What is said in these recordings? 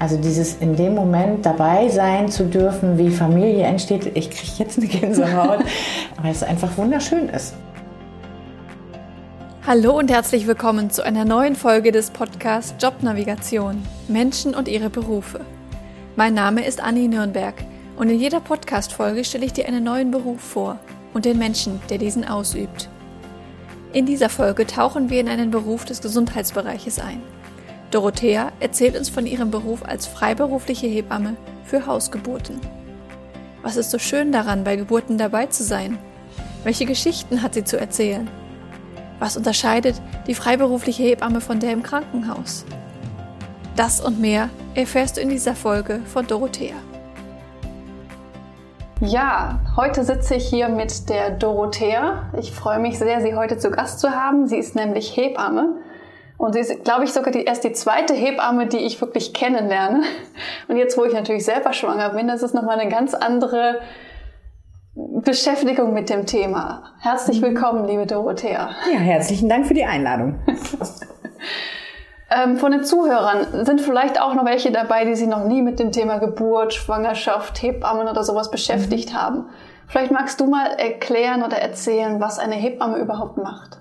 Also dieses in dem Moment dabei sein zu dürfen, wie Familie entsteht, ich kriege jetzt eine Gänsehaut, weil es einfach wunderschön ist. Hallo und herzlich willkommen zu einer neuen Folge des Podcasts Jobnavigation Menschen und ihre Berufe. Mein Name ist Anni Nürnberg und in jeder Podcast-Folge stelle ich dir einen neuen Beruf vor und den Menschen, der diesen ausübt. In dieser Folge tauchen wir in einen Beruf des Gesundheitsbereiches ein. Dorothea erzählt uns von ihrem Beruf als freiberufliche Hebamme für Hausgeburten. Was ist so schön daran, bei Geburten dabei zu sein? Welche Geschichten hat sie zu erzählen? Was unterscheidet die freiberufliche Hebamme von der im Krankenhaus? Das und mehr erfährst du in dieser Folge von Dorothea. Ja, heute sitze ich hier mit der Dorothea. Ich freue mich sehr, sie heute zu Gast zu haben. Sie ist nämlich Hebamme und sie ist, glaube ich, sogar die, erst die zweite Hebamme, die ich wirklich kennenlerne. Und jetzt, wo ich natürlich selber schwanger bin, das ist nochmal eine ganz andere Beschäftigung mit dem Thema. Herzlich willkommen, liebe Dorothea. Ja, herzlichen Dank für die Einladung. ähm, von den Zuhörern sind vielleicht auch noch welche dabei, die sich noch nie mit dem Thema Geburt, Schwangerschaft, Hebammen oder sowas beschäftigt mhm. haben. Vielleicht magst du mal erklären oder erzählen, was eine Hebamme überhaupt macht.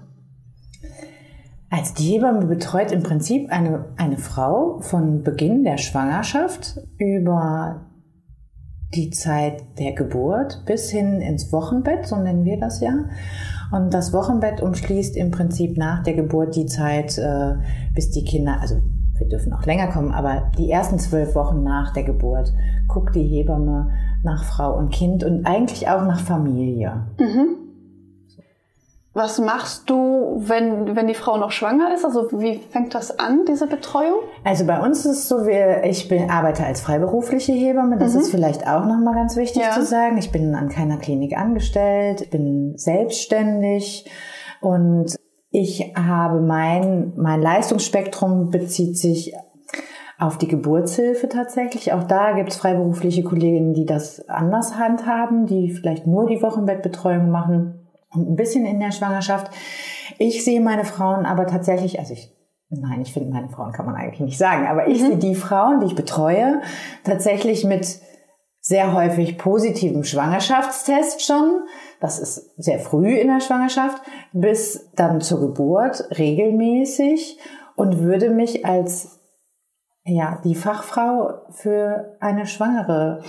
Also die Hebamme betreut im Prinzip eine, eine Frau von Beginn der Schwangerschaft über die Zeit der Geburt bis hin ins Wochenbett, so nennen wir das ja. Und das Wochenbett umschließt im Prinzip nach der Geburt die Zeit, äh, bis die Kinder, also wir dürfen auch länger kommen, aber die ersten zwölf Wochen nach der Geburt guckt die Hebamme nach Frau und Kind und eigentlich auch nach Familie. Mhm. Was machst du, wenn, wenn die Frau noch schwanger ist? Also wie fängt das an, diese Betreuung? Also bei uns ist es so, wir, ich bin, arbeite als freiberufliche Hebamme. Das mhm. ist vielleicht auch nochmal ganz wichtig ja. zu sagen. Ich bin an keiner Klinik angestellt, bin selbstständig und ich habe mein, mein Leistungsspektrum bezieht sich auf die Geburtshilfe tatsächlich. Auch da gibt es freiberufliche Kolleginnen, die das anders handhaben, die vielleicht nur die Wochenbettbetreuung machen und ein bisschen in der Schwangerschaft. Ich sehe meine Frauen aber tatsächlich, also ich Nein, ich finde, meine Frauen kann man eigentlich nicht sagen, aber ich mhm. sehe die Frauen, die ich betreue, tatsächlich mit sehr häufig positivem Schwangerschaftstest schon. Das ist sehr früh in der Schwangerschaft, bis dann zur Geburt regelmäßig und würde mich als ja, die Fachfrau für eine Schwangere,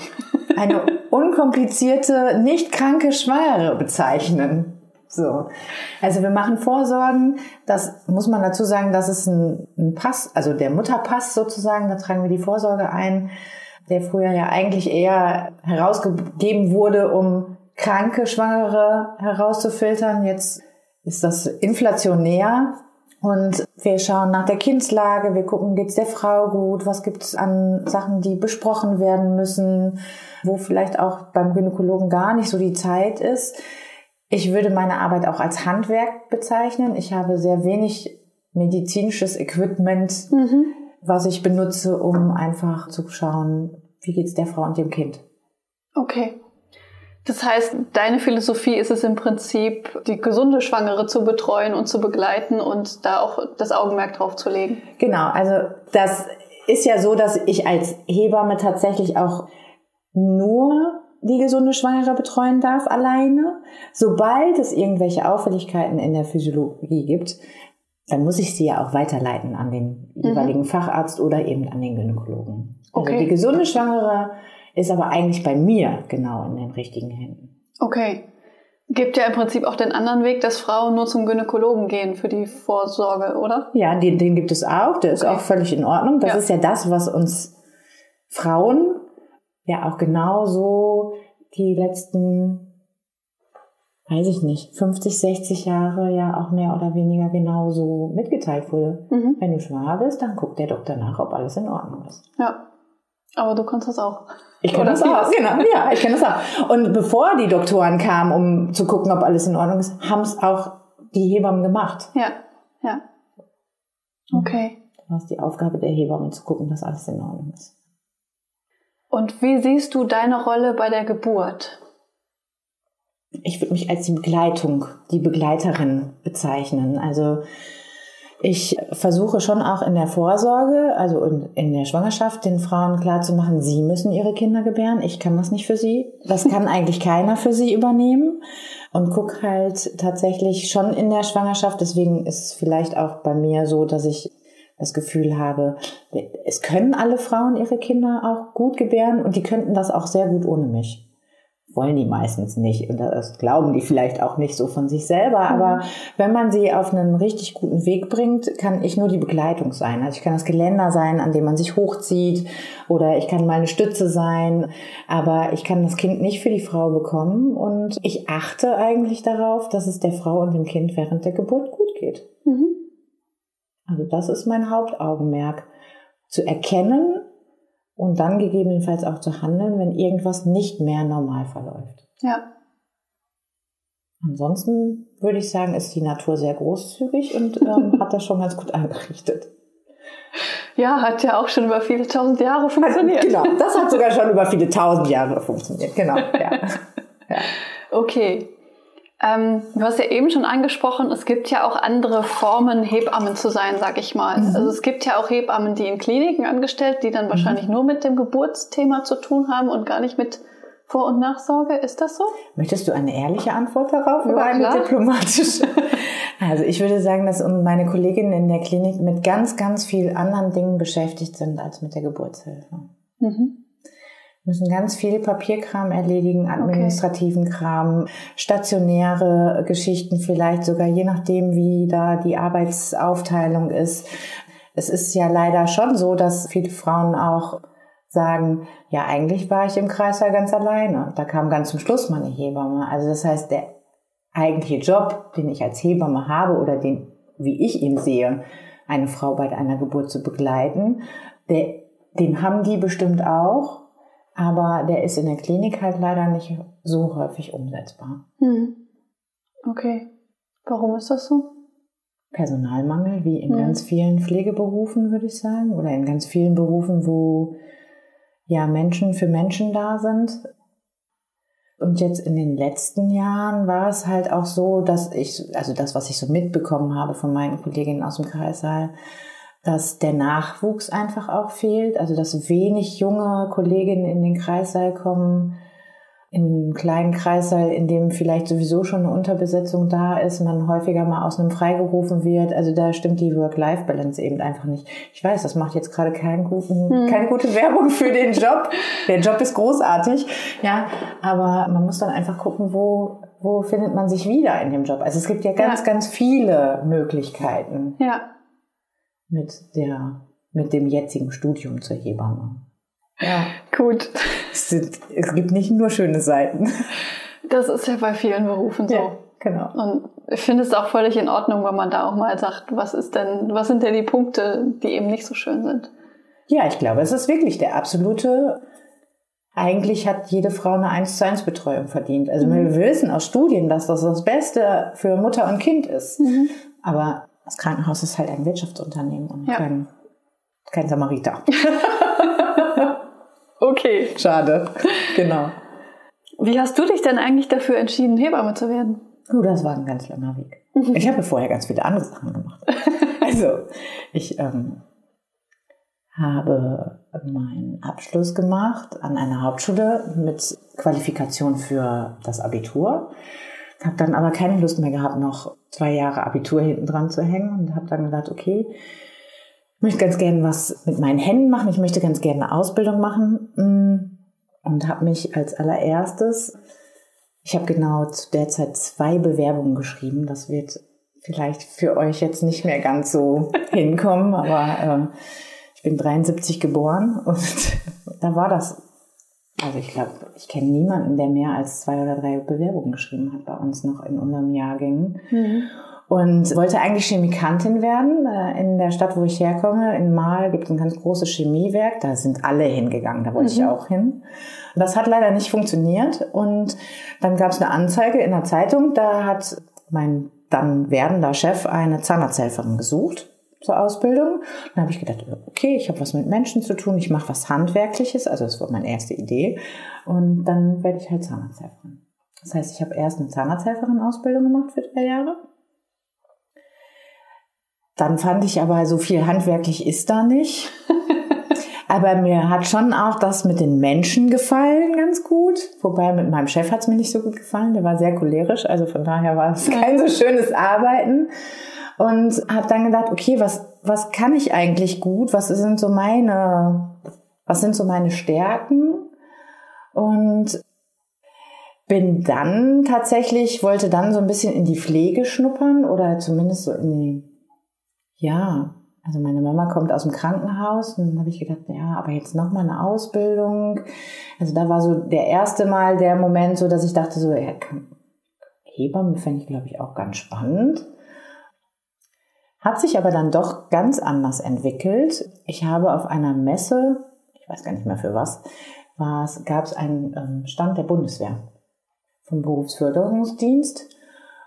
eine unkomplizierte, nicht kranke Schwangere bezeichnen. So. Also wir machen Vorsorgen. Das muss man dazu sagen, das ist ein, ein Pass, also der Mutterpass sozusagen, da tragen wir die Vorsorge ein, der früher ja eigentlich eher herausgegeben wurde, um kranke Schwangere herauszufiltern. Jetzt ist das inflationär und wir schauen nach der Kindslage, wir gucken, geht's der Frau gut, was gibt's an Sachen, die besprochen werden müssen, wo vielleicht auch beim Gynäkologen gar nicht so die Zeit ist. Ich würde meine Arbeit auch als Handwerk bezeichnen. Ich habe sehr wenig medizinisches Equipment, mhm. was ich benutze, um einfach zu schauen, wie geht's der Frau und dem Kind. Okay. Das heißt, deine Philosophie ist es im Prinzip, die gesunde Schwangere zu betreuen und zu begleiten und da auch das Augenmerk drauf zu legen. Genau, also das ist ja so, dass ich als Hebamme tatsächlich auch nur die gesunde Schwangere betreuen darf alleine. Sobald es irgendwelche Auffälligkeiten in der Physiologie gibt, dann muss ich sie ja auch weiterleiten an den mhm. jeweiligen Facharzt oder eben an den Gynäkologen. Also okay. Also die gesunde Schwangere ist aber eigentlich bei mir genau in den richtigen Händen. Okay. Gibt ja im Prinzip auch den anderen Weg, dass Frauen nur zum Gynäkologen gehen für die Vorsorge, oder? Ja, den, den gibt es auch. Der ist okay. auch völlig in Ordnung. Das ja. ist ja das, was uns Frauen ja auch genauso die letzten, weiß ich nicht, 50, 60 Jahre ja auch mehr oder weniger genauso mitgeteilt wurde. Mhm. Wenn du schwanger bist, dann guckt der Doktor nach, ob alles in Ordnung ist. Ja. Aber du kannst das auch. Ich kenne das auch, genau. Ja, ich kenne das auch. Und bevor die Doktoren kamen, um zu gucken, ob alles in Ordnung ist, haben es auch die Hebammen gemacht. Ja, ja. Okay. Das ist die Aufgabe der Hebammen, zu gucken, dass alles in Ordnung ist. Und wie siehst du deine Rolle bei der Geburt? Ich würde mich als die Begleitung, die Begleiterin bezeichnen. Also Ich versuche schon auch in der Vorsorge, also in, in der Schwangerschaft, den Frauen klarzumachen, sie müssen ihre Kinder gebären. Ich kann das nicht für sie. Das kann eigentlich keiner für sie übernehmen. Und guck halt tatsächlich schon in der Schwangerschaft. Deswegen ist es vielleicht auch bei mir so, dass ich das Gefühl habe, es können alle Frauen ihre Kinder auch gut gebären und die könnten das auch sehr gut ohne mich wollen die meistens nicht und das glauben die vielleicht auch nicht so von sich selber. Mhm. Aber wenn man sie auf einen richtig guten Weg bringt, kann ich nur die Begleitung sein. Also ich kann das Geländer sein, an dem man sich hochzieht oder ich kann mal eine Stütze sein, aber ich kann das Kind nicht für die Frau bekommen und ich achte eigentlich darauf, dass es der Frau und dem Kind während der Geburt gut geht. Mhm. Also das ist mein Hauptaugenmerk. Zu erkennen, und dann gegebenenfalls auch zu handeln, wenn irgendwas nicht mehr normal verläuft. Ja. Ansonsten würde ich sagen, ist die Natur sehr großzügig und ähm, hat das schon ganz gut eingerichtet. Ja, hat ja auch schon über viele tausend Jahre funktioniert. Genau, das hat sogar schon über viele tausend Jahre funktioniert. Genau, ja. ja. Okay. Ähm, du hast ja eben schon angesprochen, es gibt ja auch andere Formen, Hebammen zu sein, sag ich mal. Mhm. Also es gibt ja auch Hebammen, die in Kliniken angestellt, die dann mhm. wahrscheinlich nur mit dem Geburtsthema zu tun haben und gar nicht mit Vor- und Nachsorge. Ist das so? Möchtest du eine ehrliche Antwort darauf ja, oder eine klar. diplomatische? also ich würde sagen, dass meine Kolleginnen in der Klinik mit ganz, ganz viel anderen Dingen beschäftigt sind als mit der Geburtshilfe. Mhm müssen ganz viel Papierkram erledigen, administrativen okay. Kram, stationäre Geschichten vielleicht sogar, je nachdem, wie da die Arbeitsaufteilung ist. Es ist ja leider schon so, dass viele Frauen auch sagen, ja, eigentlich war ich im Kreißsaal ganz alleine. Da kam ganz zum Schluss meine Hebamme. Also das heißt, der eigentliche Job, den ich als Hebamme habe oder den, wie ich ihn sehe, eine Frau bei einer Geburt zu begleiten, der, den haben die bestimmt auch. Aber der ist in der Klinik halt leider nicht so häufig umsetzbar. Hm. Okay. Warum ist das so? Personalmangel, wie in hm. ganz vielen Pflegeberufen, würde ich sagen, oder in ganz vielen Berufen, wo ja Menschen für Menschen da sind. Und jetzt in den letzten Jahren war es halt auch so, dass ich, also das, was ich so mitbekommen habe von meinen Kolleginnen aus dem Kreissaal, dass der Nachwuchs einfach auch fehlt, also dass wenig junge Kolleginnen in den Kreissaal kommen, in einem kleinen Kreissaal, in dem vielleicht sowieso schon eine Unterbesetzung da ist, man häufiger mal aus einem freigerufen wird. Also da stimmt die Work-Life-Balance eben einfach nicht. Ich weiß, das macht jetzt gerade keinen guten, hm. keine gute Werbung für den Job. Der Job ist großartig, ja, aber man muss dann einfach gucken, wo wo findet man sich wieder in dem Job? Also es gibt ja ganz, ja. ganz viele Möglichkeiten. Ja mit der, mit dem jetzigen Studium zur Hebamme. Ja. Gut. Es, sind, es gibt nicht nur schöne Seiten. Das ist ja bei vielen Berufen so. Ja, genau. Und ich finde es auch völlig in Ordnung, wenn man da auch mal sagt, was ist denn, was sind denn die Punkte, die eben nicht so schön sind? Ja, ich glaube, es ist wirklich der absolute eigentlich hat jede Frau eine 1 zu 1 Betreuung verdient. Also mhm. wir wissen aus Studien, dass das das Beste für Mutter und Kind ist. Mhm. Aber das Krankenhaus ist halt ein Wirtschaftsunternehmen und ja. kein, kein Samariter. okay. Schade. Genau. Wie hast du dich denn eigentlich dafür entschieden, Hebamme zu werden? Oh, das war ein ganz langer Weg. Ich habe vorher ganz viele andere Sachen gemacht. Also, ich ähm, habe meinen Abschluss gemacht an einer Hauptschule mit Qualifikation für das Abitur. Habe dann aber keine Lust mehr gehabt, noch zwei Jahre Abitur hinten dran zu hängen und habe dann gedacht, okay, ich möchte ganz gerne was mit meinen Händen machen, ich möchte ganz gerne eine Ausbildung machen mm, und habe mich als allererstes, ich habe genau zu der Zeit zwei Bewerbungen geschrieben, das wird vielleicht für euch jetzt nicht mehr ganz so hinkommen, aber äh, ich bin 73 geboren und da war das also ich glaube, ich kenne niemanden, der mehr als zwei oder drei Bewerbungen geschrieben hat bei uns noch in unserem Jahrgängen. Mhm. Und wollte eigentlich Chemikantin werden. Äh, in der Stadt, wo ich herkomme, in Mahl, gibt es ein ganz großes Chemiewerk. Da sind alle hingegangen, da wollte mhm. ich auch hin. Das hat leider nicht funktioniert. Und dann gab es eine Anzeige in der Zeitung, da hat mein dann werdender Chef eine Zahnarzthelferin gesucht zur Ausbildung. Dann habe ich gedacht, okay, ich habe was mit Menschen zu tun, ich mache was Handwerkliches, also das war meine erste Idee. Und dann werde ich halt Zahnarzthelferin. Das heißt, ich habe erst eine Zahnarzthelferin-Ausbildung gemacht für drei Jahre. Dann fand ich aber, so viel handwerklich ist da nicht. aber mir hat schon auch das mit den Menschen gefallen ganz gut. Wobei mit meinem Chef hat es mir nicht so gut gefallen. Der war sehr cholerisch. Also von daher war es kein so schönes Arbeiten. Und habe dann gedacht, okay, was, was kann ich eigentlich gut? Was sind so meine, was sind so meine Stärken? Und bin dann tatsächlich, wollte dann so ein bisschen in die Pflege schnuppern oder zumindest so in die, ja, also meine Mama kommt aus dem Krankenhaus und dann habe ich gedacht, ja, aber jetzt nochmal eine Ausbildung. Also da war so der erste Mal der Moment so, dass ich dachte so, ja, Hebamme fände ich glaube ich auch ganz spannend. Hat sich aber dann doch ganz anders entwickelt. Ich habe auf einer Messe, ich weiß gar nicht mehr für was, gab es einen ähm, Stand der Bundeswehr vom Berufsförderungsdienst.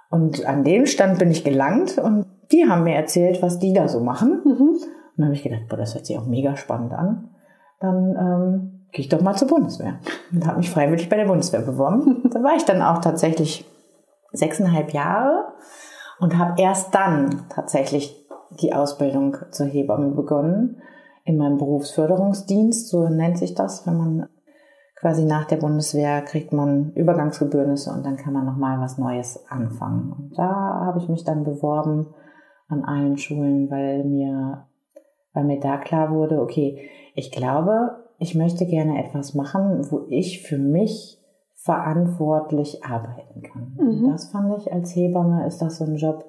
Und an dem Stand bin ich gelangt und die haben mir erzählt, was die da so machen. Mhm. Und dann habe ich gedacht, boah, das hört sich auch mega spannend an. Dann ähm, gehe ich doch mal zur Bundeswehr. Und habe mich freiwillig bei der Bundeswehr beworben. da war ich dann auch tatsächlich sechseinhalb Jahre und habe erst dann tatsächlich die Ausbildung zur Hebamme begonnen in meinem Berufsförderungsdienst, so nennt sich das, wenn man quasi nach der Bundeswehr kriegt man Übergangsgebührnisse und dann kann man nochmal was Neues anfangen. Und da habe ich mich dann beworben an allen Schulen, weil mir, weil mir da klar wurde, okay, ich glaube, ich möchte gerne etwas machen, wo ich für mich verantwortlich arbeiten kann. Mhm. Das fand ich als Hebamme ist das so ein Job,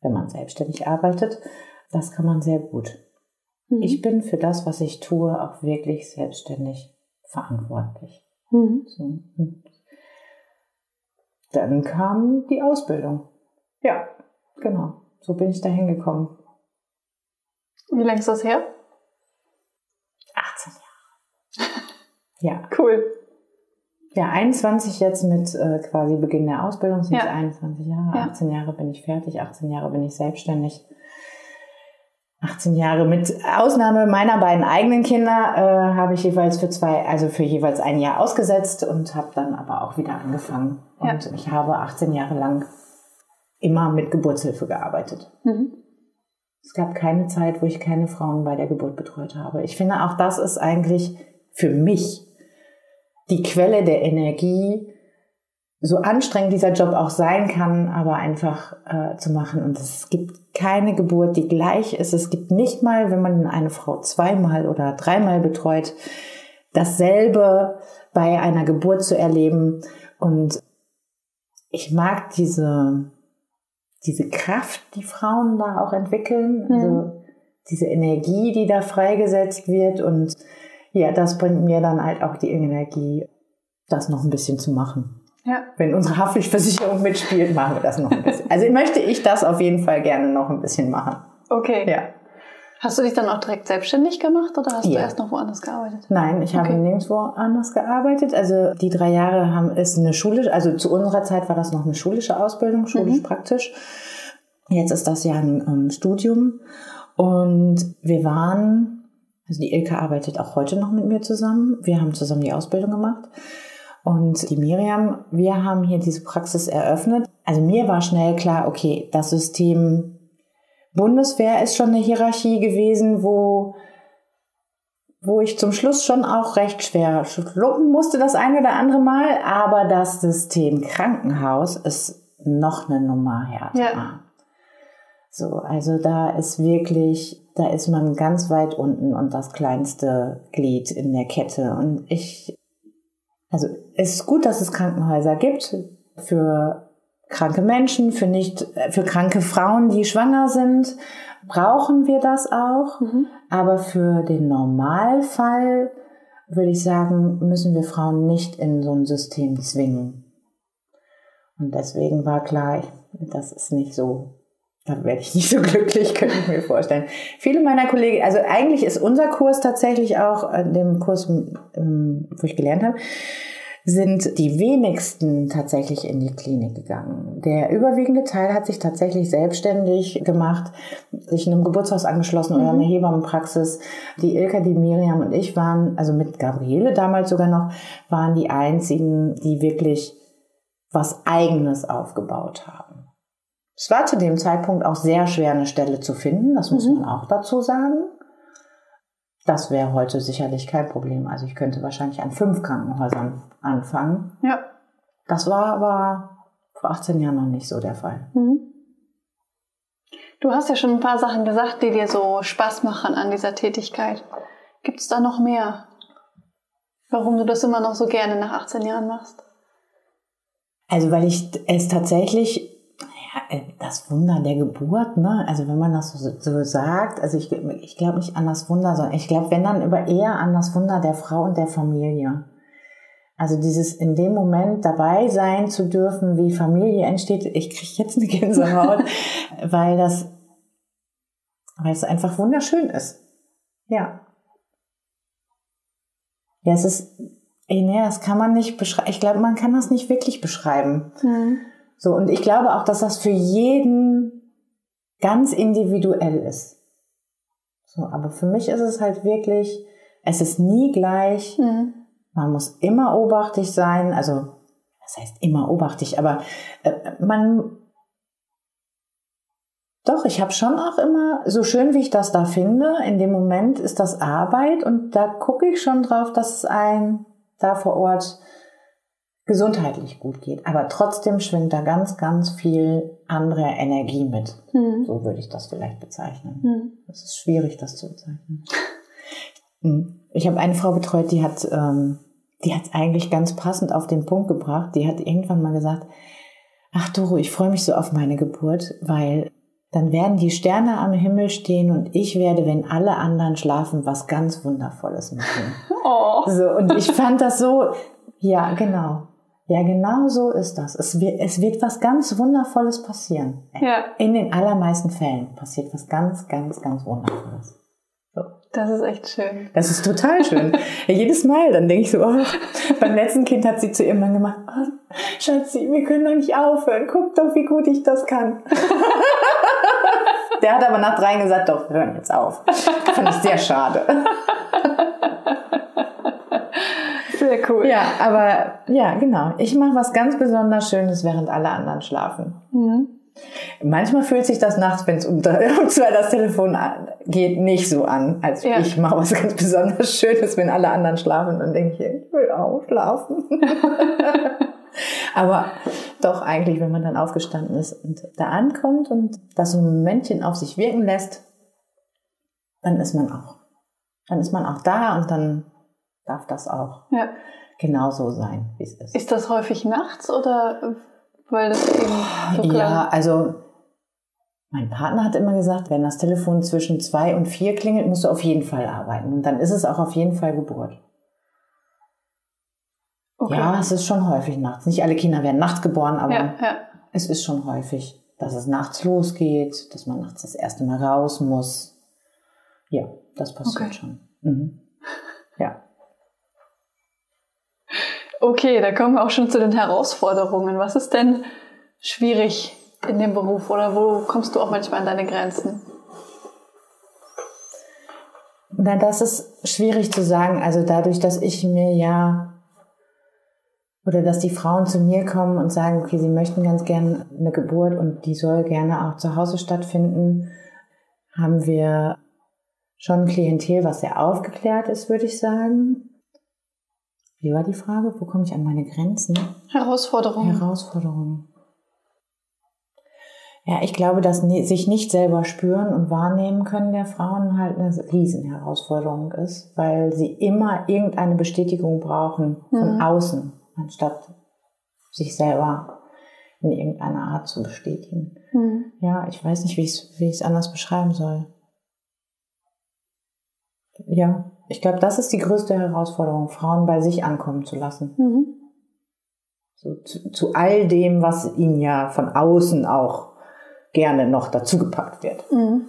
wenn man selbstständig arbeitet, das kann man sehr gut. Mhm. Ich bin für das, was ich tue, auch wirklich selbstständig verantwortlich. Mhm. So. Hm. Dann kam die Ausbildung. Ja, genau. So bin ich da hingekommen. Wie lange ist das her? 18 Jahre. ja. Cool. Ja, 21 jetzt mit äh, quasi Beginn der Ausbildung sind ja. 21 Jahre. Ja. 18 Jahre bin ich fertig, 18 Jahre bin ich selbstständig. 18 Jahre. Mit Ausnahme meiner beiden eigenen Kinder äh, habe ich jeweils für zwei, also für jeweils ein Jahr ausgesetzt und habe dann aber auch wieder angefangen. Und ja. ich habe 18 Jahre lang immer mit Geburtshilfe gearbeitet. Mhm. Es gab keine Zeit, wo ich keine Frauen bei der Geburt betreut habe. Ich finde, auch das ist eigentlich für mich die Quelle der Energie, so anstrengend dieser Job auch sein kann, aber einfach äh, zu machen. Und es gibt keine Geburt, die gleich ist. Es gibt nicht mal, wenn man eine Frau zweimal oder dreimal betreut, dasselbe bei einer Geburt zu erleben. Und ich mag diese, diese Kraft, die Frauen da auch entwickeln, mhm. also diese Energie, die da freigesetzt wird. Und ja, das bringt mir dann halt auch die Energie, das noch ein bisschen zu machen. Ja. Wenn unsere Haftpflichtversicherung mitspielt, machen wir das noch ein bisschen. Also möchte ich das auf jeden Fall gerne noch ein bisschen machen. Okay. Ja. Hast du dich dann auch direkt selbstständig gemacht oder hast ja. du erst noch woanders gearbeitet? Nein, ich okay. habe nirgendwo anders gearbeitet. Also die drei Jahre haben ist eine schulische, also zu unserer Zeit war das noch eine schulische Ausbildung, schulisch mhm. praktisch. Jetzt ist das ja ein ähm, Studium und wir waren, also die Ilka arbeitet auch heute noch mit mir zusammen. Wir haben zusammen die Ausbildung gemacht. Und die Miriam, wir haben hier diese Praxis eröffnet. Also mir war schnell klar, okay, das System Bundeswehr ist schon eine Hierarchie gewesen, wo, wo ich zum Schluss schon auch recht schwer schlucken musste das eine oder andere Mal. Aber das System Krankenhaus ist noch eine Nummer härter. Ja. So, also da ist wirklich, da ist man ganz weit unten und das kleinste Glied in der Kette. Und ich also es ist gut, dass es Krankenhäuser gibt für kranke Menschen, für nicht, für kranke Frauen, die schwanger sind, brauchen wir das auch. Mhm. Aber für den Normalfall würde ich sagen, müssen wir Frauen nicht in so ein System zwingen. Und deswegen war klar, das ist nicht so da werde ich nicht so glücklich, könnte ich mir vorstellen. Viele meiner Kollegen, also eigentlich ist unser Kurs tatsächlich auch, äh, dem Kurs, wo ich gelernt habe, sind die wenigsten tatsächlich in die Klinik gegangen. Der überwiegende Teil hat sich tatsächlich selbstständig gemacht, sich in einem Geburtshaus angeschlossen mhm. oder eine Hebammenpraxis. Die Ilka, die Miriam und ich waren, also mit Gabriele damals sogar noch, waren die einzigen, die wirklich was eigenes aufgebaut haben. Es war zu dem Zeitpunkt auch sehr schwer, eine Stelle zu finden, das muss mhm. man auch dazu sagen. Das wäre heute sicherlich kein Problem. Also ich könnte wahrscheinlich an fünf Krankenhäusern anfangen. Ja. Das war aber vor 18 Jahren noch nicht so der Fall. Mhm. Du hast ja schon ein paar Sachen gesagt, die dir so Spaß machen an dieser Tätigkeit. Gibt es da noch mehr? Warum du das immer noch so gerne nach 18 Jahren machst? Also weil ich es tatsächlich ja, äh, das Wunder der Geburt, ne? Also wenn man das so, so sagt, also ich, ich glaube nicht an das Wunder, sondern ich glaube, wenn dann über eher an das Wunder der Frau und der Familie. Also dieses in dem Moment dabei sein zu dürfen, wie Familie entsteht, ich kriege jetzt eine Gänsehaut, weil das, weil es einfach wunderschön ist. Ja. Ja, es ist, nee, das kann man nicht beschreiben. Ich glaube, man kann das nicht wirklich beschreiben. Mhm. So, und ich glaube auch, dass das für jeden ganz individuell ist. So, aber für mich ist es halt wirklich, es ist nie gleich. Mhm. Man muss immer obachtig sein, also das heißt immer obachtig, aber äh, man doch, ich habe schon auch immer, so schön wie ich das da finde, in dem Moment ist das Arbeit und da gucke ich schon drauf, dass es ein da vor Ort gesundheitlich gut geht. Aber trotzdem schwingt da ganz, ganz viel andere Energie mit. Mhm. So würde ich das vielleicht bezeichnen. Mhm. Es ist schwierig, das zu bezeichnen. Hm. Ich habe eine Frau betreut, die hat ähm, die hat es eigentlich ganz passend auf den Punkt gebracht. Die hat irgendwann mal gesagt, ach Doro, ich freue mich so auf meine Geburt, weil dann werden die Sterne am Himmel stehen und ich werde, wenn alle anderen schlafen, was ganz Wundervolles machen. Oh. So, und ich fand das so, ja, genau. Ja, genau so ist das. Es wird, es wird was ganz Wundervolles passieren. Ja. In den allermeisten Fällen passiert was ganz, ganz, ganz Wundervolles. Das ist echt schön. Das ist total schön. ja, jedes Mal, dann denke ich so, oh, beim letzten Kind hat sie zu ihrem Mann gemacht, oh, Schatzi, wir können doch nicht aufhören. Guck doch, wie gut ich das kann. Der hat aber nach drei gesagt, doch, wir hören jetzt auf. Fand ich sehr schade. Sehr cool. Ja, aber ja, genau. Ich mache was ganz besonders Schönes, während alle anderen schlafen. Mhm. Manchmal fühlt sich das nachts, wenn es um, um zwei das Telefon geht, nicht so an, als ja. ich mache was ganz besonders Schönes, wenn alle anderen schlafen. Dann denke ich, ich will auch schlafen. Aber doch eigentlich, wenn man dann aufgestanden ist und da ankommt und das so ein Momentchen auf sich wirken lässt, dann ist man auch. Dann ist man auch da und dann darf das auch ja. genauso sein, wie es ist. Ist das häufig nachts oder weil das eben so klar Ja, also mein Partner hat immer gesagt, wenn das Telefon zwischen zwei und vier klingelt, musst du auf jeden Fall arbeiten. Und dann ist es auch auf jeden Fall Geburt. Okay. Ja, es ist schon häufig nachts. Nicht alle Kinder werden nachts geboren, aber ja, ja. es ist schon häufig, dass es nachts losgeht, dass man nachts das erste Mal raus muss. Ja, das passiert okay. schon. Mhm. Ja. Okay, da kommen wir auch schon zu den Herausforderungen. Was ist denn schwierig in dem Beruf oder wo kommst du auch manchmal an deine Grenzen? Na, das ist schwierig zu sagen. Also dadurch, dass ich mir ja oder dass die Frauen zu mir kommen und sagen, okay, sie möchten ganz gerne eine Geburt und die soll gerne auch zu Hause stattfinden, haben wir schon ein Klientel, was sehr aufgeklärt ist, würde ich sagen. Wie war die Frage? Wo komme ich an meine Grenzen? Herausforderungen. Herausforderungen. Ja, ich glaube, dass sich nicht selber spüren und wahrnehmen können der Frauen halt eine Riesenherausforderung ist, weil sie immer irgendeine Bestätigung brauchen von mhm. außen, anstatt sich selber in irgendeiner Art zu bestätigen. Mhm. Ja, ich weiß nicht, wie ich es wie ich es anders beschreiben soll. Ja, ich glaube, das ist die größte Herausforderung, Frauen bei sich ankommen zu lassen. Mhm. So, zu, zu, all dem, was ihnen ja von außen auch gerne noch dazugepackt wird. Mhm.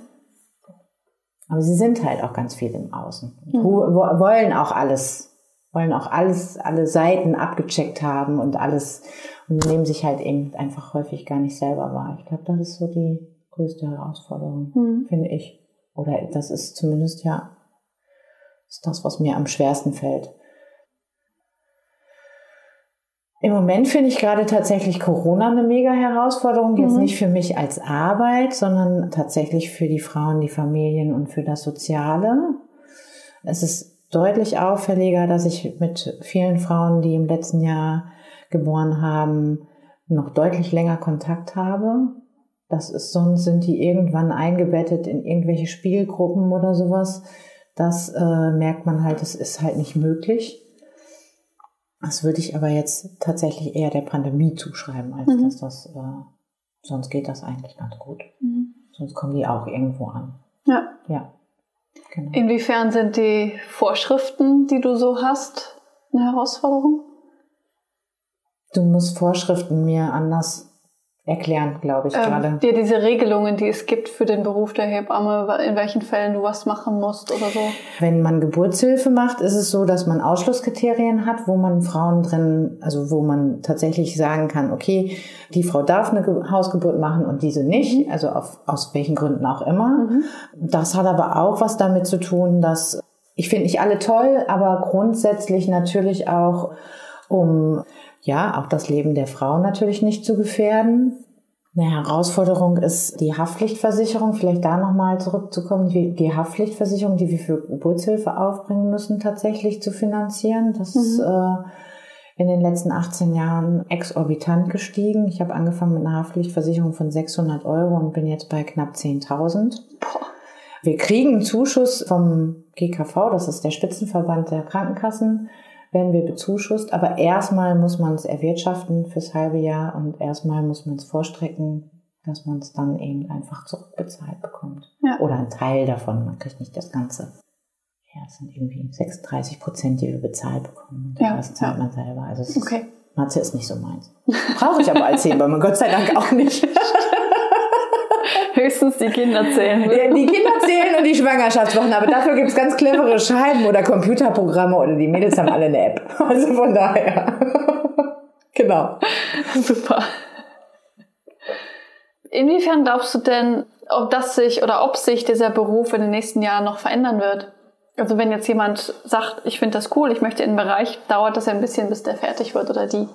Aber sie sind halt auch ganz viel im Außen. Mhm. Wollen auch alles, wollen auch alles, alle Seiten abgecheckt haben und alles und nehmen sich halt eben einfach häufig gar nicht selber wahr. Ich glaube, das ist so die größte Herausforderung, mhm. finde ich. Oder das ist zumindest ja ist das, was mir am schwersten fällt. Im Moment finde ich gerade tatsächlich Corona eine mega Herausforderung. Jetzt Mhm. nicht für mich als Arbeit, sondern tatsächlich für die Frauen, die Familien und für das Soziale. Es ist deutlich auffälliger, dass ich mit vielen Frauen, die im letzten Jahr geboren haben, noch deutlich länger Kontakt habe. Das ist sonst sind die irgendwann eingebettet in irgendwelche Spielgruppen oder sowas. Das äh, merkt man halt, es ist halt nicht möglich. Das würde ich aber jetzt tatsächlich eher der Pandemie zuschreiben, als Mhm. dass das, äh, sonst geht das eigentlich ganz gut. Mhm. Sonst kommen die auch irgendwo an. Ja. Ja. Genau. Inwiefern sind die Vorschriften, die du so hast, eine Herausforderung? Du musst Vorschriften mir anders erklären, glaube ich Ähm, gerade. dir diese Regelungen, die es gibt für den Beruf der Hebamme, in welchen Fällen du was machen musst oder so. Wenn man Geburtshilfe macht, ist es so, dass man Ausschlusskriterien hat, wo man Frauen drin, also wo man tatsächlich sagen kann, okay, die Frau darf eine Ge- Hausgeburt machen und diese nicht, also auf, aus welchen Gründen auch immer. Das hat aber auch was damit zu tun, dass ich finde nicht alle toll, aber grundsätzlich natürlich auch, um ja auch das Leben der Frau natürlich nicht zu gefährden. Eine Herausforderung ist die Haftpflichtversicherung, vielleicht da nochmal zurückzukommen, die, Haftpflichtversicherung, die wir für Geburtshilfe aufbringen müssen, tatsächlich zu finanzieren. Das ist äh, in den letzten 18 Jahren exorbitant gestiegen. Ich habe angefangen mit einer Haftpflichtversicherung von 600 Euro und bin jetzt bei knapp 10.000. Wir kriegen Zuschuss vom GKV, das ist der Spitzenverband der Krankenkassen, werden wir bezuschusst. Aber erstmal muss man es erwirtschaften fürs halbe Jahr und erstmal muss man es vorstrecken, dass man es dann eben einfach zurückbezahlt bekommt. Ja. Oder ein Teil davon, man kriegt nicht das Ganze. Ja, es sind irgendwie 36 Prozent, die wir bezahlt bekommen. Und Ja, das zahlt ja. man selber. Also es ist, Okay. Mathe ist nicht so meins. Brauche ich aber als Hebamme, Gott sei Dank auch nicht. Höchstens die Kinder zählen. Ja, Die Kinder zählen und die Schwangerschaftswochen, aber dafür gibt's ganz clevere Scheiben oder Computerprogramme oder die Mädels haben alle eine App. Also von daher. Genau. Super. Inwiefern glaubst du denn, ob das sich oder ob sich dieser Beruf in den nächsten Jahren noch verändern wird? Also wenn jetzt jemand sagt, ich finde das cool, ich möchte in den Bereich, dauert das ja ein bisschen, bis der fertig wird oder die.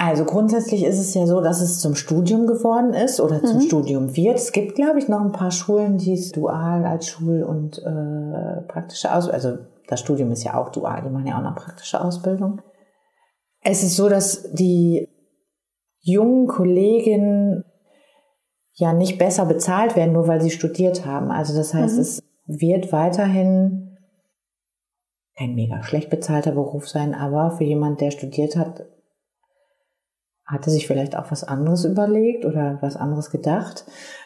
Also grundsätzlich ist es ja so, dass es zum Studium geworden ist oder zum Studium wird. Es gibt, glaube ich, noch ein paar Schulen, die es dual als Schul- und äh, praktische Ausbildung, also das Studium ist ja auch dual, die machen ja auch noch praktische Ausbildung. Es ist so, dass die jungen Kolleginnen ja nicht besser bezahlt werden, nur weil sie studiert haben. Also das heißt, es wird weiterhin kein mega schlecht bezahlter Beruf sein, aber für jemand, der studiert hat, hatte sich vielleicht auch was anderes überlegt oder was anderes gedacht.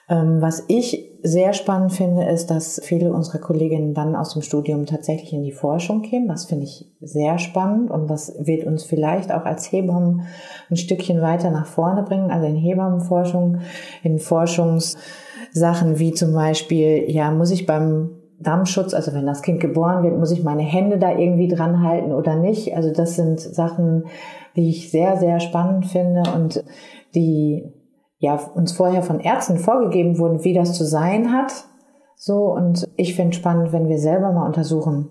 Ähm, was ich sehr spannend finde, ist, dass viele unserer Kolleginnen dann aus dem Studium tatsächlich in die Forschung gehen. Das finde ich sehr spannend und das wird uns vielleicht auch als Hebammen ein Stückchen weiter nach vorne bringen. Also in Hebammenforschung, in Forschungssachen wie zum Beispiel, ja, muss ich beim Dammschutz, also wenn das Kind geboren wird, muss ich meine Hände da irgendwie dran halten oder nicht? Also das sind Sachen, die ich sehr, sehr spannend finde und die ja uns vorher von Ärzten vorgegeben wurden, wie das zu sein hat. So, und ich finde spannend, wenn wir selber mal untersuchen,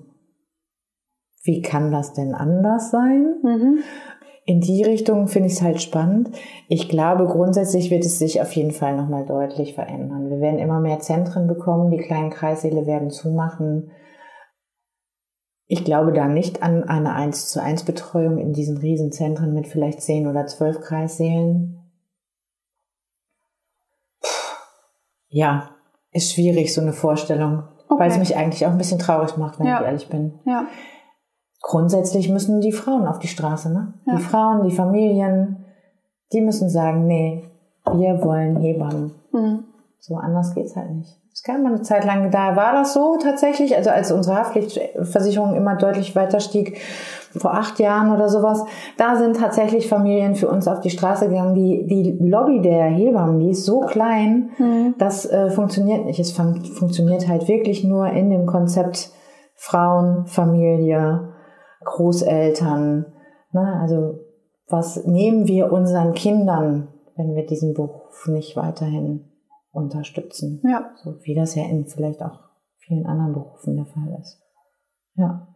wie kann das denn anders sein? In die Richtung finde ich es halt spannend. Ich glaube, grundsätzlich wird es sich auf jeden Fall nochmal deutlich verändern. Wir werden immer mehr Zentren bekommen, die kleinen Kreissäle werden zumachen. Ich glaube da nicht an eine 1 zu 1 Betreuung in diesen Riesenzentren mit vielleicht 10 oder 12 Kreissälen. Ja, ist schwierig, so eine Vorstellung, weil es Okay. mich eigentlich auch ein bisschen traurig macht, wenn Ja. ich ehrlich bin. Ja. Grundsätzlich müssen die Frauen auf die Straße, ne? Ja. Die Frauen, die Familien, die müssen sagen, nee, wir wollen Hebammen. Mhm. So anders geht's halt nicht. Es gab mal eine Zeit lang, da war das so tatsächlich, also als unsere Haftpflichtversicherung immer deutlich weiter stieg, vor acht Jahren oder sowas, da sind tatsächlich Familien für uns auf die Straße gegangen. Die, die Lobby der Hebammen, die ist so klein, das äh, funktioniert nicht. Es fun funktioniert halt wirklich nur in dem Konzept Frauen, Familie, Großeltern. Ne? Also was nehmen wir unseren Kindern, wenn wir diesen Beruf nicht weiterhin unterstützen? Ja. So wie das ja in vielleicht auch vielen anderen Berufen der Fall ist. Ja.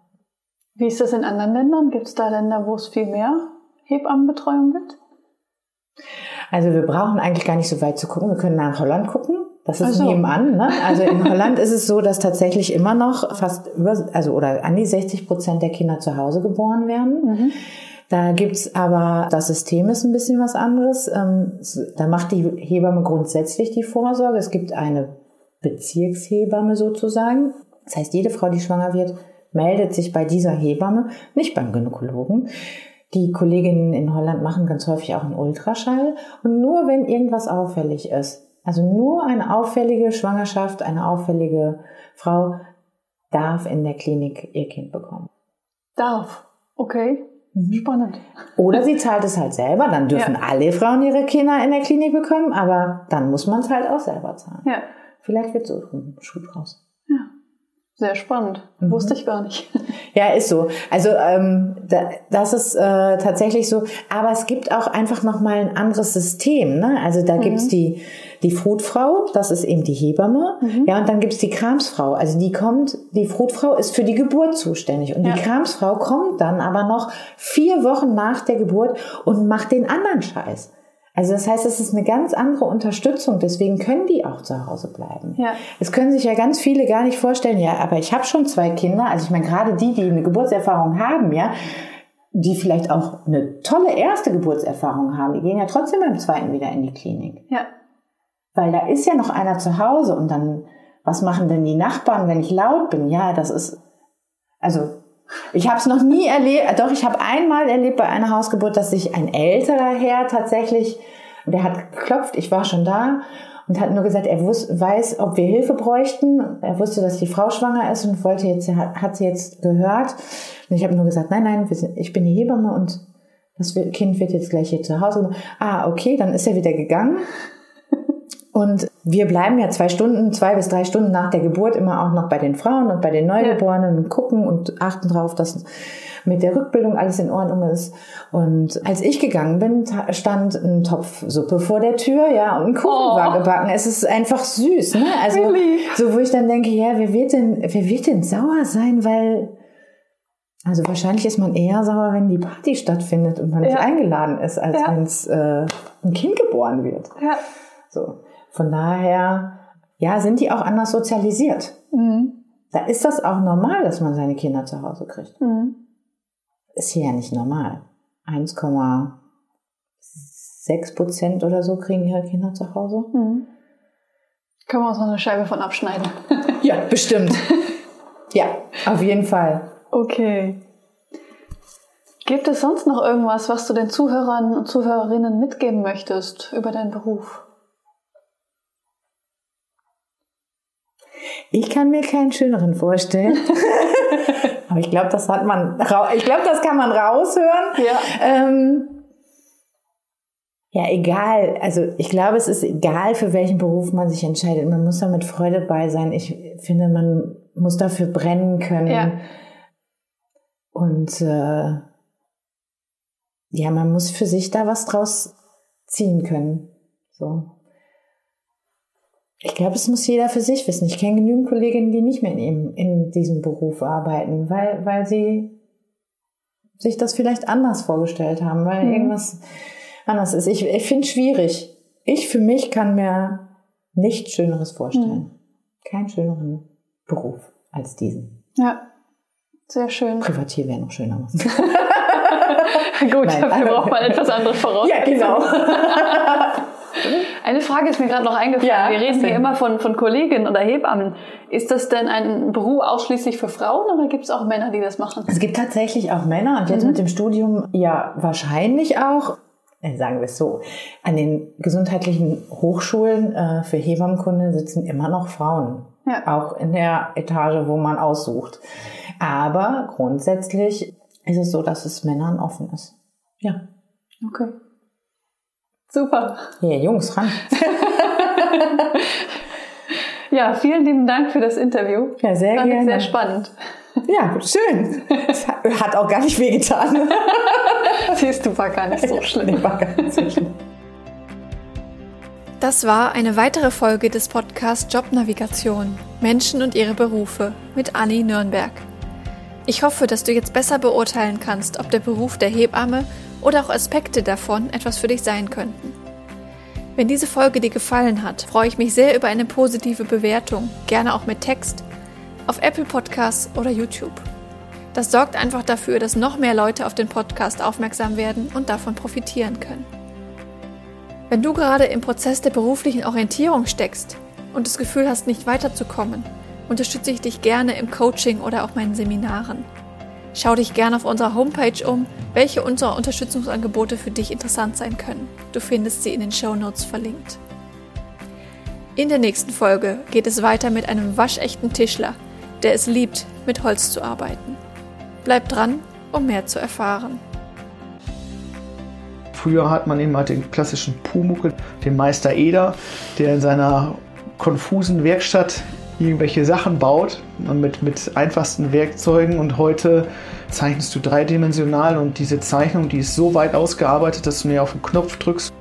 Wie ist das in anderen Ländern? Gibt es da Länder, wo es viel mehr Hebammenbetreuung gibt? Also wir brauchen eigentlich gar nicht so weit zu gucken. Wir können nach Holland gucken. Das ist so. nebenan. Ne? Also in Holland ist es so, dass tatsächlich immer noch fast über, also oder an die 60 Prozent der Kinder zu Hause geboren werden. Mhm. Da gibt's aber, das System ist ein bisschen was anderes. Ähm, da macht die Hebamme grundsätzlich die Vorsorge. Es gibt eine Bezirkshebamme sozusagen. Das heißt, jede Frau, die schwanger wird, meldet sich bei dieser Hebamme, nicht beim Gynäkologen. Die Kolleginnen in Holland machen ganz häufig auch einen Ultraschall. Und nur wenn irgendwas auffällig ist, also nur eine auffällige Schwangerschaft, eine auffällige Frau darf in der Klinik ihr Kind bekommen. Darf. Okay. Mhm. Spannend. Oder sie zahlt es halt selber, dann dürfen ja. alle Frauen ihre Kinder in der Klinik bekommen, aber dann muss man es halt auch selber zahlen. Ja. Vielleicht wird so ein Schuh draus. Sehr spannend. Mhm. Wusste ich gar nicht. Ja, ist so. Also ähm, da, das ist äh, tatsächlich so. Aber es gibt auch einfach noch mal ein anderes System. Ne? Also da mhm. gibt's die die Frutfrau, das ist eben die Hebamme. Mhm. Ja, und dann gibt's die Kramsfrau. Also die kommt, die Frutfrau ist für die Geburt zuständig. Und ja. die Kramsfrau kommt dann aber noch vier Wochen nach der Geburt und macht den anderen Scheiß. Also das heißt, es ist eine ganz andere Unterstützung. Deswegen können die auch zu Hause bleiben. Ja. Es können sich ja ganz viele gar nicht vorstellen. Ja, aber ich habe schon zwei Kinder. Also ich meine gerade die, die eine Geburtserfahrung haben, ja, die vielleicht auch eine tolle erste Geburtserfahrung haben, die gehen ja trotzdem beim zweiten wieder in die Klinik. Ja. Weil da ist ja noch einer zu Hause und dann, was machen denn die Nachbarn, wenn ich laut bin? Ja, das ist, also ich habe es noch nie erlebt, doch ich habe einmal erlebt bei einer Hausgeburt, dass sich ein älterer Herr tatsächlich, der hat geklopft, ich war schon da und hat nur gesagt, er wus weiß, ob wir Hilfe bräuchten. Er wusste, dass die Frau schwanger ist und wollte jetzt, hat sie jetzt gehört. Und ich habe nur gesagt, nein, nein, sind, ich bin die Hebamme und das Kind wird jetzt gleich hier zu Hause. Ah, okay, dann ist er wieder gegangen. Und wir bleiben ja zwei Stunden, zwei bis drei Stunden nach der Geburt immer auch noch bei den Frauen und bei den Neugeborenen und gucken und achten darauf, dass mit der Rückbildung alles in Ordnung ist. Und als ich gegangen bin, stand ein Topf Suppe vor der Tür, ja, und ein Kuchen oh. war gebacken. Es ist einfach süß, ne? Also, really? so wo ich dann denke, ja, wer wird denn, wer wird denn sauer sein, weil, also wahrscheinlich ist man eher sauer, wenn die Party stattfindet und man ja. nicht eingeladen ist, als ja. wenn es äh, ein Kind geboren wird. Ja. So. Von daher, ja, sind die auch anders sozialisiert. Mhm. Da ist das auch normal, dass man seine Kinder zu Hause kriegt. Mhm. Ist hier ja nicht normal. 1,6 Prozent oder so kriegen ihre Kinder zu Hause. Mhm. Können wir uns noch eine Scheibe von abschneiden? ja, bestimmt. ja, auf jeden Fall. Okay. Gibt es sonst noch irgendwas, was du den Zuhörern und Zuhörerinnen mitgeben möchtest über deinen Beruf? Ich kann mir keinen schöneren vorstellen. Aber ich glaube, das hat man, ich glaube, das kann man raushören. Ja. Ähm, ja, egal. Also ich glaube, es ist egal, für welchen Beruf man sich entscheidet. Man muss da mit Freude bei sein. Ich finde, man muss dafür brennen können. Ja. Und äh, ja, man muss für sich da was draus ziehen können. So. Ich glaube, es muss jeder für sich wissen. Ich kenne genügend Kolleginnen, die nicht mehr in, in diesem Beruf arbeiten, weil, weil sie sich das vielleicht anders vorgestellt haben, weil mhm. irgendwas anders ist. Ich, ich finde es schwierig. Ich für mich kann mir nichts Schöneres vorstellen. Mhm. Keinen schöneren Beruf als diesen. Ja, sehr schön. Privatier wäre noch schöner. Gut, Nein, dafür braucht man etwas anderes voraus. Ja, genau. Eine Frage ist mir gerade noch eingefallen. Ja, Wir reden hier immer von, von Kolleginnen oder Hebammen. Ist das denn ein Beruf ausschließlich für Frauen oder gibt es auch Männer, die das machen? Es gibt tatsächlich auch Männer und jetzt mhm. mit dem Studium ja wahrscheinlich auch äh, sagen wir es so, an den gesundheitlichen Hochschulen äh, für Hebammenkunde sitzen immer noch Frauen. Ja. Auch in der Etage, wo man aussucht. Aber grundsätzlich ist es so, dass es Männern offen ist. Ja. Okay. Super. Ja, Jungs, ran. ja, vielen lieben Dank für das Interview. Ja, sehr Fand gerne. Sehr spannend. Ja, schön. Hat auch gar nicht wehgetan. Siehst du, war gar nicht so schlimm. War gar nicht so schlimm. Das war eine weitere Folge des Podcasts Jobnavigation Menschen und ihre Berufe mit Anni Nürnberg. Ich hoffe, dass du jetzt besser beurteilen kannst, ob der Beruf der Hebamme oder auch Aspekte davon etwas für dich sein könnten. Wenn diese Folge dir gefallen hat, freue ich mich sehr über eine positive Bewertung, gerne auch mit Text, auf Apple Podcasts oder YouTube. Das sorgt einfach dafür, dass noch mehr Leute auf den Podcast aufmerksam werden und davon profitieren können. Wenn du gerade im Prozess der beruflichen Orientierung steckst und das Gefühl hast, nicht weiterzukommen, unterstütze ich dich gerne im Coaching oder auch meinen Seminaren. Schau dich gerne auf unserer Homepage um, welche unserer Unterstützungsangebote für dich interessant sein können. Du findest sie in den Show Notes verlinkt. In der nächsten Folge geht es weiter mit einem waschechten Tischler, der es liebt, mit Holz zu arbeiten. Bleib dran, um mehr zu erfahren. Früher hat man halt den klassischen Pumuckel, den Meister Eder, der in seiner konfusen Werkstatt irgendwelche Sachen baut mit, mit einfachsten Werkzeugen und heute zeichnest du dreidimensional und diese Zeichnung, die ist so weit ausgearbeitet, dass du mir auf den Knopf drückst